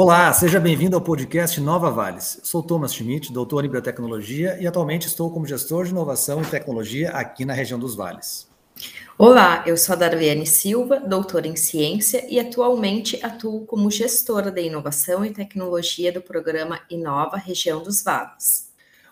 Olá, seja bem-vindo ao podcast Nova Vales. Sou Thomas Schmidt, doutor em biotecnologia e atualmente estou como gestor de inovação e tecnologia aqui na região dos Vales. Olá, eu sou a Darlene Silva, doutora em ciência e atualmente atuo como gestora de inovação e tecnologia do programa Inova Região dos Vales.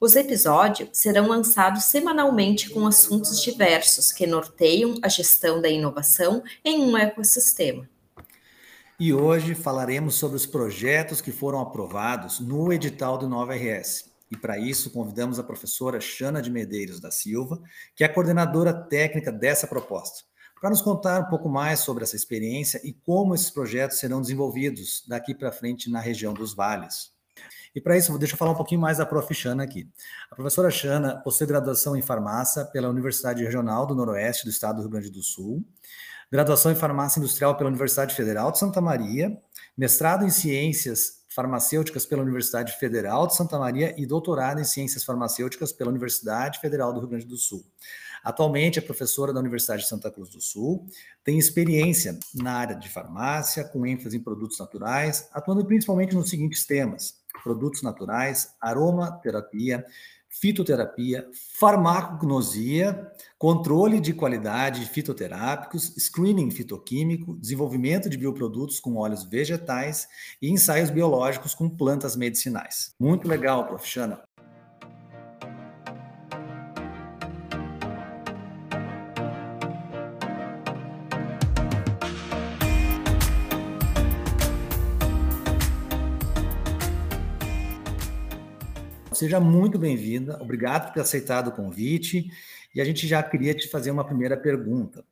Os episódios serão lançados semanalmente com assuntos diversos que norteiam a gestão da inovação em um ecossistema. E hoje falaremos sobre os projetos que foram aprovados no edital do Nova RS. E para isso convidamos a professora Xana de Medeiros da Silva, que é a coordenadora técnica dessa proposta, para nos contar um pouco mais sobre essa experiência e como esses projetos serão desenvolvidos daqui para frente na região dos vales. E para isso, deixa eu falar um pouquinho mais da prof. Xana aqui. A professora Xana possui graduação em farmácia pela Universidade Regional do Noroeste do Estado do Rio Grande do Sul, graduação em farmácia industrial pela Universidade Federal de Santa Maria, mestrado em ciências farmacêuticas pela Universidade Federal de Santa Maria e doutorado em ciências farmacêuticas pela Universidade Federal do Rio Grande do Sul. Atualmente é professora da Universidade de Santa Cruz do Sul, tem experiência na área de farmácia, com ênfase em produtos naturais, atuando principalmente nos seguintes temas: produtos naturais, aromaterapia, fitoterapia, farmacognosia, controle de qualidade de fitoterápicos, screening fitoquímico, desenvolvimento de bioprodutos com óleos vegetais e ensaios biológicos com plantas medicinais. Muito legal, profissional. Seja muito bem-vinda, obrigado por ter aceitado o convite. E a gente já queria te fazer uma primeira pergunta.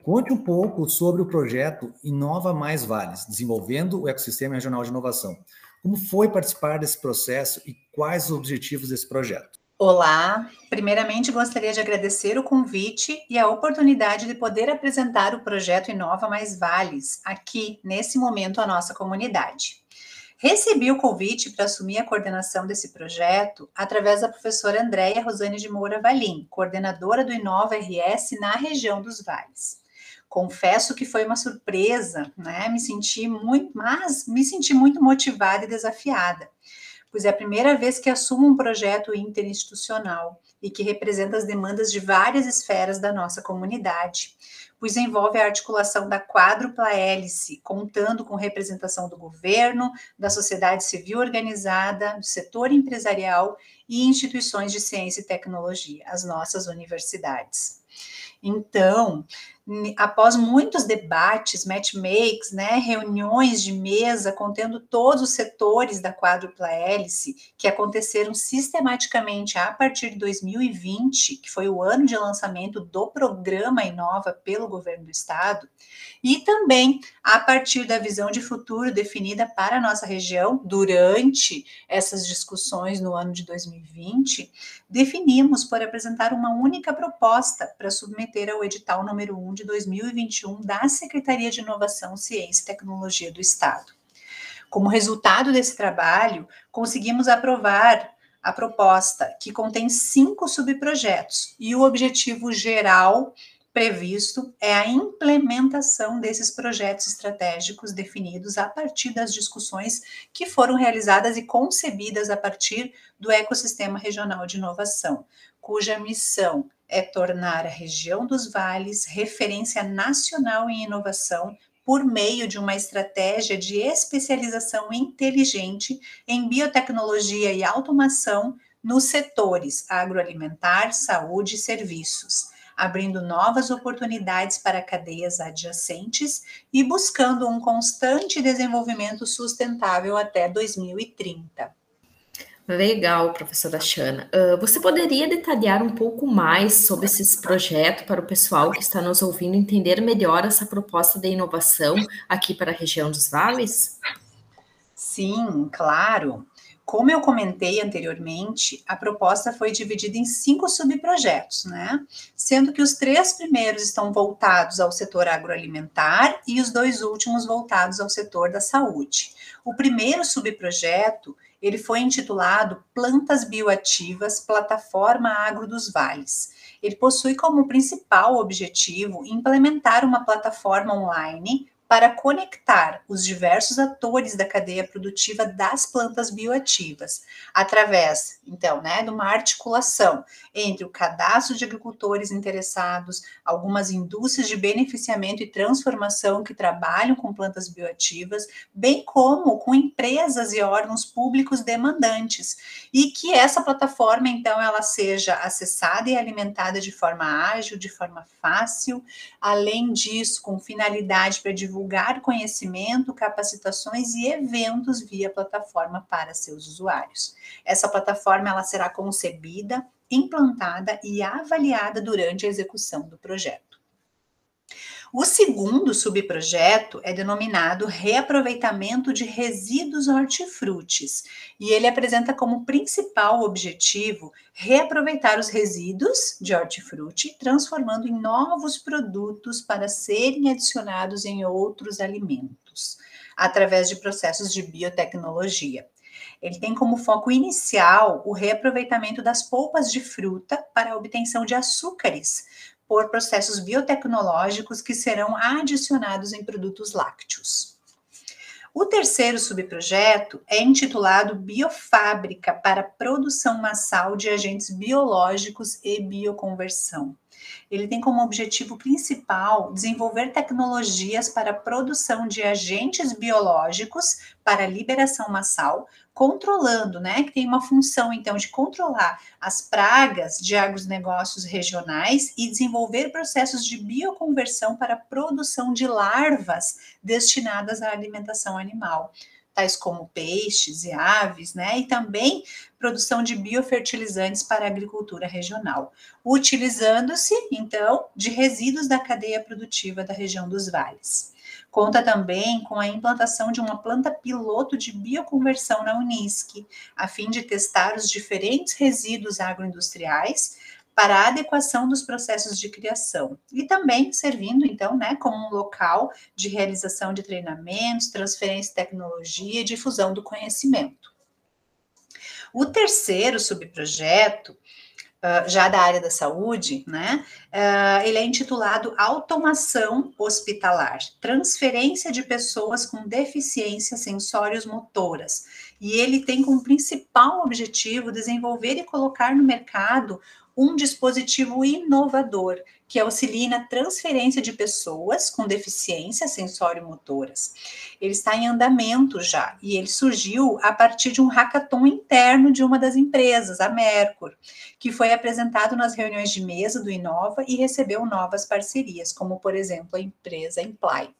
Conte um pouco sobre o projeto Inova Mais Vales, desenvolvendo o ecossistema regional de inovação. Como foi participar desse processo e quais os objetivos desse projeto? Olá, primeiramente gostaria de agradecer o convite e a oportunidade de poder apresentar o projeto Inova Mais Vales aqui, nesse momento, à nossa comunidade. Recebi o convite para assumir a coordenação desse projeto através da professora Andréia Rosane de Moura Valim, coordenadora do Inova RS na região dos Vales. Confesso que foi uma surpresa, né? Me senti muito, mas me senti muito motivada e desafiada, pois é a primeira vez que assumo um projeto interinstitucional e que representa as demandas de várias esferas da nossa comunidade pois envolve a articulação da quádrupla hélice, contando com representação do governo, da sociedade civil organizada, do setor empresarial e instituições de ciência e tecnologia, as nossas universidades. Então, após muitos debates, matchmakes, né, reuniões de mesa contendo todos os setores da quádrupla hélice, que aconteceram sistematicamente a partir de 2020, que foi o ano de lançamento do programa Inova pelo governo do estado, e também a partir da visão de futuro definida para a nossa região durante essas discussões no ano de 2020, definimos por apresentar uma única proposta para submeter ao edital número 1 de 2021 da Secretaria de Inovação, Ciência e Tecnologia do Estado. Como resultado desse trabalho, conseguimos aprovar a proposta, que contém cinco subprojetos, e o objetivo geral previsto é a implementação desses projetos estratégicos definidos a partir das discussões que foram realizadas e concebidas a partir do ecossistema regional de inovação, cuja missão é tornar a região dos vales referência nacional em inovação por meio de uma estratégia de especialização inteligente em biotecnologia e automação nos setores agroalimentar, saúde e serviços, abrindo novas oportunidades para cadeias adjacentes e buscando um constante desenvolvimento sustentável até 2030. Legal, professora Chana. Uh, você poderia detalhar um pouco mais sobre esse projeto para o pessoal que está nos ouvindo entender melhor essa proposta de inovação aqui para a região dos vales? Sim, claro. Como eu comentei anteriormente, a proposta foi dividida em cinco subprojetos, né? Sendo que os três primeiros estão voltados ao setor agroalimentar e os dois últimos voltados ao setor da saúde. O primeiro subprojeto ele foi intitulado Plantas Bioativas Plataforma Agro dos Vales. Ele possui como principal objetivo implementar uma plataforma online para conectar os diversos atores da cadeia produtiva das plantas bioativas, através, então, né, de uma articulação entre o cadastro de agricultores interessados, algumas indústrias de beneficiamento e transformação que trabalham com plantas bioativas, bem como com empresas e órgãos públicos demandantes, e que essa plataforma, então, ela seja acessada e alimentada de forma ágil, de forma fácil, além disso, com finalidade para divulgar divulgar conhecimento, capacitações e eventos via plataforma para seus usuários. Essa plataforma ela será concebida, implantada e avaliada durante a execução do projeto. O segundo subprojeto é denominado Reaproveitamento de Resíduos Hortifrutis, e ele apresenta como principal objetivo reaproveitar os resíduos de hortifruti, transformando em novos produtos para serem adicionados em outros alimentos, através de processos de biotecnologia. Ele tem como foco inicial o reaproveitamento das polpas de fruta para a obtenção de açúcares, por processos biotecnológicos que serão adicionados em produtos lácteos. O terceiro subprojeto é intitulado Biofábrica para Produção Massal de Agentes Biológicos e Bioconversão. Ele tem como objetivo principal desenvolver tecnologias para a produção de agentes biológicos para liberação massal, controlando, né, que tem uma função então de controlar as pragas de agronegócios regionais e desenvolver processos de bioconversão para a produção de larvas destinadas à alimentação animal tais como peixes e aves, né? E também produção de biofertilizantes para a agricultura regional, utilizando-se, então, de resíduos da cadeia produtiva da região dos vales. Conta também com a implantação de uma planta piloto de bioconversão na Unisc, a fim de testar os diferentes resíduos agroindustriais para a adequação dos processos de criação e também servindo então, né, como um local de realização de treinamentos, transferência de tecnologia e difusão do conhecimento. O terceiro subprojeto Uh, já da área da saúde, né? Uh, ele é intitulado Automação Hospitalar, transferência de pessoas com deficiências sensórios motoras. E ele tem como principal objetivo desenvolver e colocar no mercado um dispositivo inovador que auxilia na transferência de pessoas com deficiências sensório-motoras. Ele está em andamento já e ele surgiu a partir de um hackathon interno de uma das empresas, a Mercur, que foi apresentado nas reuniões de mesa do Inova e recebeu novas parcerias, como por exemplo a empresa Imply.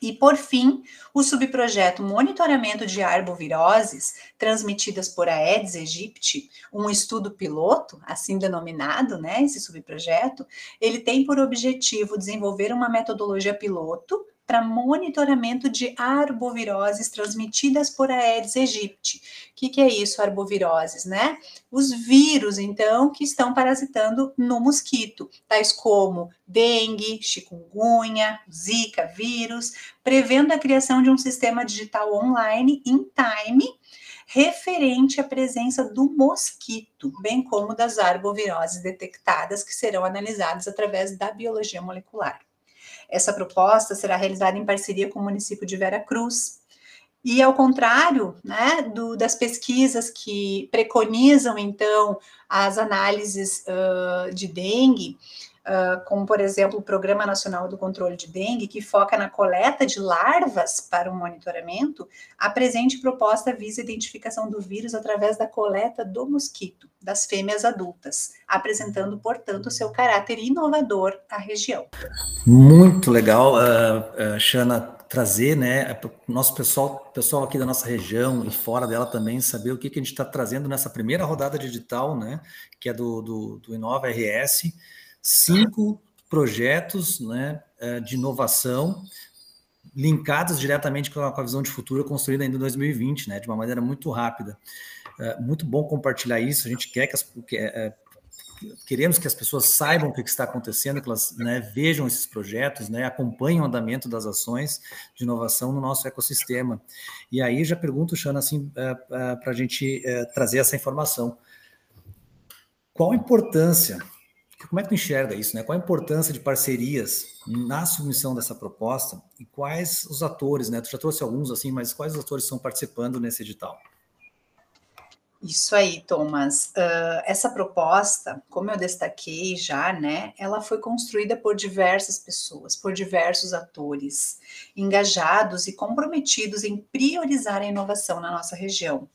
E, por fim, o subprojeto Monitoramento de Arboviroses, transmitidas por Aedes aegypti, um estudo piloto, assim denominado, né, esse subprojeto, ele tem por objetivo desenvolver uma metodologia piloto para monitoramento de arboviroses transmitidas por Aedes aegypti. O que, que é isso, arboviroses, né? Os vírus, então, que estão parasitando no mosquito, tais como dengue, chikungunya, zika vírus, prevendo a criação de um sistema digital online em time referente à presença do mosquito, bem como das arboviroses detectadas, que serão analisadas através da biologia molecular. Essa proposta será realizada em parceria com o município de Vera Cruz. E ao contrário né, do, das pesquisas que preconizam, então, as análises uh, de dengue, uh, como, por exemplo, o Programa Nacional do Controle de Dengue, que foca na coleta de larvas para o monitoramento, a presente proposta visa a identificação do vírus através da coleta do mosquito, das fêmeas adultas, apresentando, portanto, seu caráter inovador à região. Muito legal, uh, uh, Shana, trazer, né, nosso pessoal, pessoal aqui da nossa região e fora dela também, saber o que, que a gente está trazendo nessa primeira rodada digital, né, que é do, do, do Inova RS, cinco projetos né, é, de inovação linkadas diretamente com a, visão de futuro construída ainda em 2020, né, de uma maneira muito rápida. É, muito bom compartilhar isso. A gente quer que, as, é, queremos que as pessoas saibam o que está acontecendo, que elas né, vejam esses projetos, né, acompanhem o andamento das ações de inovação no nosso ecossistema. E aí já pergunto, Xana, assim, para a gente trazer essa informação. Qual a importância, como é que tu enxerga isso, né? Qual a importância de parcerias na submissão dessa proposta e quais os atores, né? Tu já trouxe alguns assim, mas quais os atores estão participando nesse edital? Isso aí, Thomas. Uh, essa proposta, como eu destaquei já, né, ela foi construída por diversas pessoas, por diversos atores, engajados e comprometidos em priorizar a inovação na nossa região.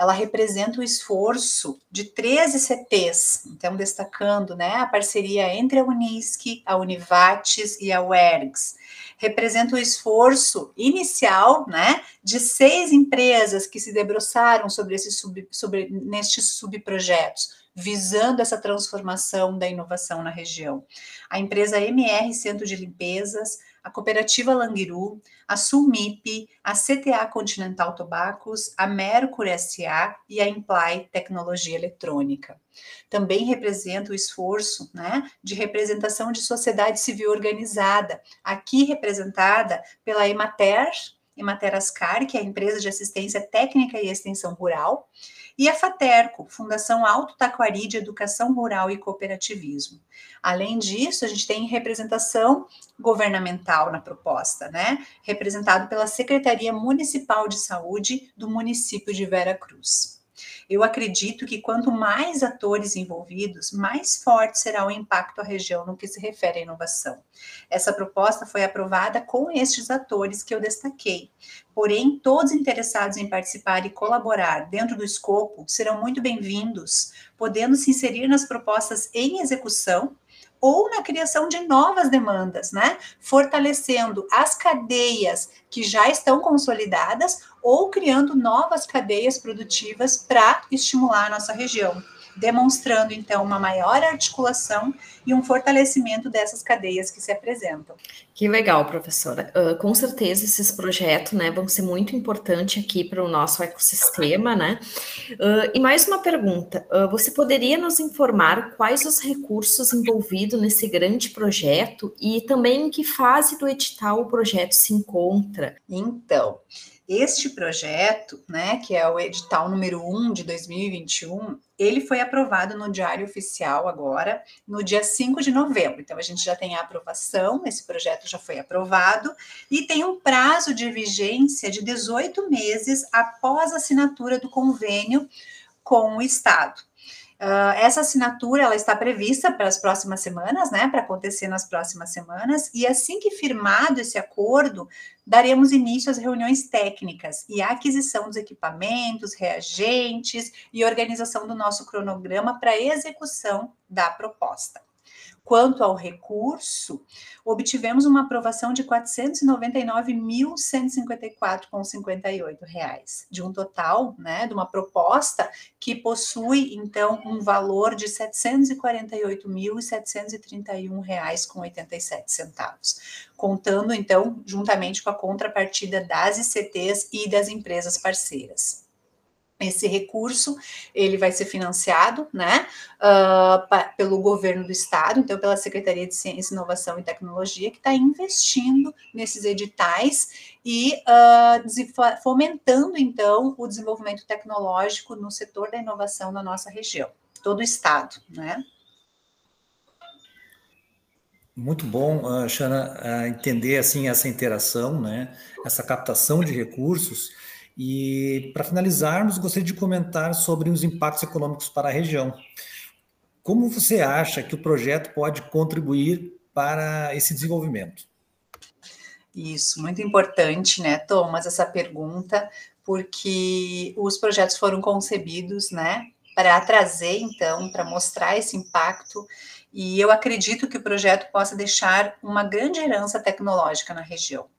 Ela representa o esforço de 13 CTs, então destacando né, a parceria entre a Unisc, a Univates e a UERGS, representa o esforço inicial, né, de seis empresas que se debruçaram sobre esses sub, sobre nestes subprojetos, visando essa transformação da inovação na região. A empresa MR Centro de Limpezas, a Cooperativa Languiru, a Sulmip, a CTA Continental Tobacos, a Mercury SA e a Imply Tecnologia Eletrônica. Também representa o esforço né, de representação de sociedade civil organizada, aqui representada pela Emater, Emater Ascar, que é a empresa de assistência técnica e extensão rural, e a FATERCO, Fundação Alto Taquari de Educação Rural e Cooperativismo. Além disso, a gente tem representação governamental na proposta, né? Representado pela Secretaria Municipal de Saúde do município de Vera Cruz. Eu acredito que quanto mais atores envolvidos, mais forte será o impacto à região no que se refere à inovação. Essa proposta foi aprovada com estes atores que eu destaquei. Porém, todos interessados em participar e colaborar dentro do escopo serão muito bem-vindos, podendo se inserir nas propostas em execução ou na criação de novas demandas, né? Fortalecendo as cadeias que já estão consolidadas ou criando novas cadeias produtivas para estimular a nossa região demonstrando então uma maior articulação e um fortalecimento dessas cadeias que se apresentam. Que legal, professora. Uh, com certeza esses projetos né, vão ser muito importantes aqui para o nosso ecossistema, né? Uh, e mais uma pergunta: uh, você poderia nos informar quais os recursos envolvidos nesse grande projeto e também em que fase do edital o projeto se encontra? Então. Este projeto, né, que é o edital número 1 de 2021, ele foi aprovado no Diário Oficial agora, no dia 5 de novembro. Então, a gente já tem a aprovação, esse projeto já foi aprovado, e tem um prazo de vigência de 18 meses após a assinatura do convênio com o Estado. Uh, essa assinatura ela está prevista para as próximas semanas, né? Para acontecer nas próximas semanas, e assim que firmado esse acordo, daremos início às reuniões técnicas e à aquisição dos equipamentos, reagentes e organização do nosso cronograma para execução da proposta. Quanto ao recurso, obtivemos uma aprovação de R$ 499.154,58, de um total, né, de uma proposta que possui, então, um valor de R$ 748.731,87, contando, então, juntamente com a contrapartida das ICTs e das empresas parceiras. Esse recurso ele vai ser financiado, né, uh, pelo governo do estado, então pela Secretaria de Ciência, Inovação e Tecnologia, que está investindo nesses editais e uh, fomentando então o desenvolvimento tecnológico no setor da inovação na nossa região, todo o estado, né? Muito bom, uh, Xana, entender assim essa interação, né, essa captação de recursos e, para finalizarmos, gostaria de comentar sobre os impactos econômicos para a região. Como você acha que o projeto pode contribuir para esse desenvolvimento? Isso, muito importante, né, Thomas, essa pergunta, porque os projetos foram concebidos, né, para trazer, então, para mostrar esse impacto, e eu acredito que o projeto possa deixar uma grande herança tecnológica na região.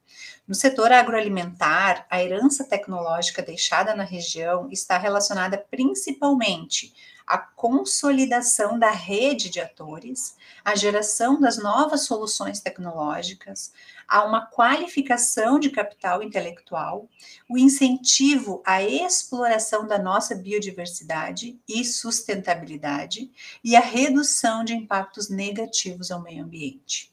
No setor agroalimentar, a herança tecnológica deixada na região está relacionada principalmente a consolidação da rede de atores, a geração das novas soluções tecnológicas, a uma qualificação de capital intelectual, o incentivo à exploração da nossa biodiversidade e sustentabilidade e a redução de impactos negativos ao meio ambiente.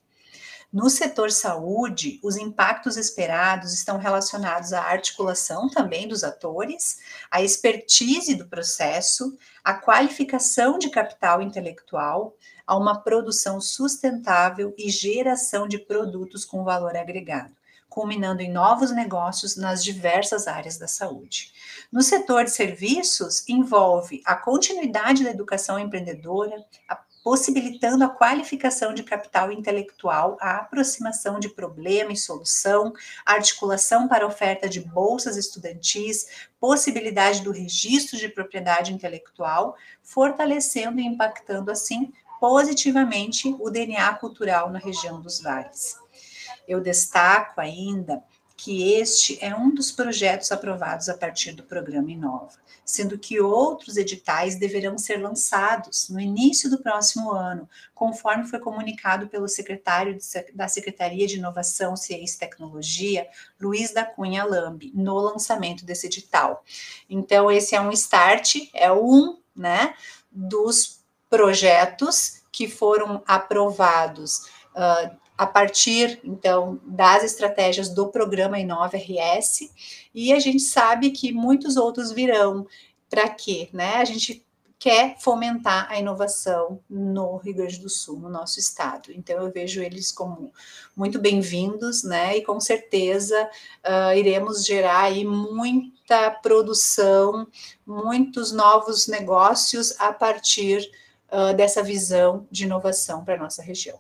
No setor saúde, os impactos esperados estão relacionados à articulação também dos atores, à expertise do processo, à qualificação de capital intelectual, a uma produção sustentável e geração de produtos com valor agregado culminando em novos negócios nas diversas áreas da saúde. No setor de serviços, envolve a continuidade da educação empreendedora, a possibilitando a qualificação de capital intelectual, a aproximação de problema e solução, articulação para oferta de bolsas estudantis, possibilidade do registro de propriedade intelectual, fortalecendo e impactando assim positivamente o DNA cultural na região dos vales. Eu destaco ainda que este é um dos projetos aprovados a partir do programa Inova, sendo que outros editais deverão ser lançados no início do próximo ano, conforme foi comunicado pelo secretário da Secretaria de Inovação, Ciência e Tecnologia, Luiz da Cunha Lambi, no lançamento desse edital. Então, esse é um start, é um né, dos projetos que foram aprovados. Uh, a partir, então, das estratégias do programa Inova RS, e a gente sabe que muitos outros virão. Para quê? Né? A gente quer fomentar a inovação no Rio Grande do Sul, no nosso estado. Então, eu vejo eles como muito bem-vindos, né? E com certeza uh, iremos gerar aí muita produção, muitos novos negócios a partir uh, dessa visão de inovação para nossa região.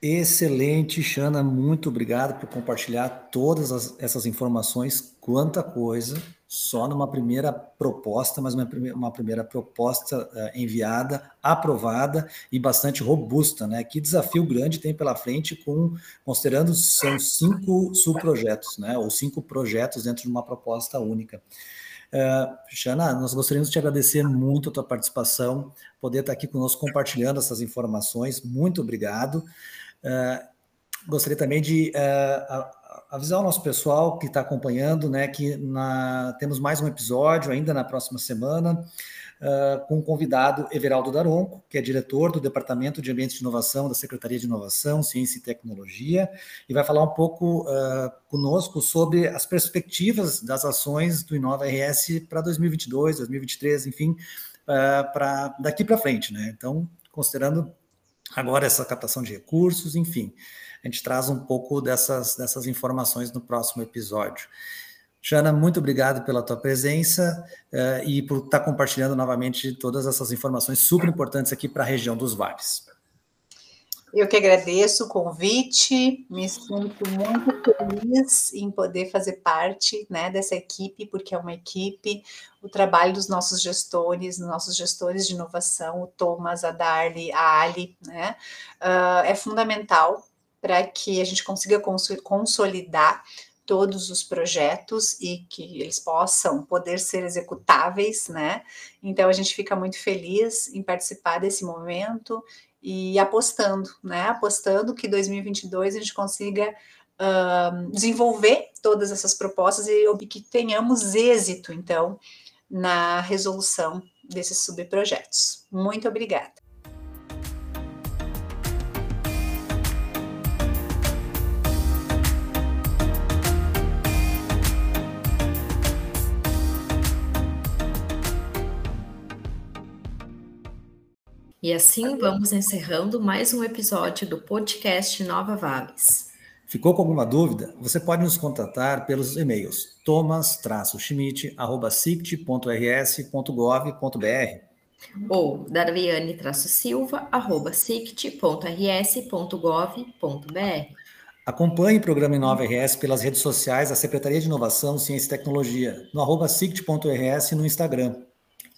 Excelente, Xana, muito obrigado por compartilhar todas as, essas informações. Quanta coisa, só numa primeira proposta, mas uma, uma primeira proposta uh, enviada, aprovada e bastante robusta, né? Que desafio grande tem pela frente, com considerando são cinco subprojetos, né? Ou cinco projetos dentro de uma proposta única. Uh, nós gostaríamos de te agradecer muito a tua participação, poder estar aqui conosco compartilhando essas informações. Muito obrigado. Uh, gostaria também de uh, avisar o nosso pessoal que está acompanhando, né, que na, temos mais um episódio ainda na próxima semana. Uh, com o convidado Everaldo Daronco, que é diretor do Departamento de Ambiente de Inovação da Secretaria de Inovação, Ciência e Tecnologia, e vai falar um pouco uh, conosco sobre as perspectivas das ações do Inova RS para 2022, 2023, enfim, para daqui para frente, né? Então, considerando agora essa captação de recursos, enfim, a gente traz um pouco dessas, dessas informações no próximo episódio. Jana, muito obrigado pela tua presença uh, e por estar compartilhando novamente todas essas informações super importantes aqui para a região dos vales. Eu que agradeço o convite, me sinto muito feliz em poder fazer parte né, dessa equipe, porque é uma equipe, o trabalho dos nossos gestores, nossos gestores de inovação, o Thomas, a Darly, a Ali, né, uh, é fundamental para que a gente consiga consolidar todos os projetos e que eles possam poder ser executáveis, né? Então a gente fica muito feliz em participar desse momento e apostando, né? Apostando que 2022 a gente consiga uh, desenvolver todas essas propostas e que tenhamos êxito, então, na resolução desses subprojetos. Muito obrigada. E assim vamos encerrando mais um episódio do podcast Nova Vales. Ficou com alguma dúvida? Você pode nos contatar pelos e-mails thomas-schmidt.sict.rs.gov.br ou darviane-silva.sict.rs.gov.br Acompanhe o programa Inova RS pelas redes sociais da Secretaria de Inovação, Ciência e Tecnologia, no arroba sict.rs no Instagram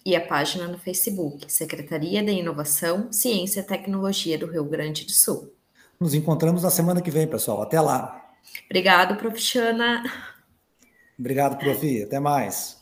e a página no Facebook, Secretaria de Inovação, Ciência e Tecnologia do Rio Grande do Sul. Nos encontramos na semana que vem, pessoal. Até lá. Obrigado, professora. Obrigado, prof. Até mais.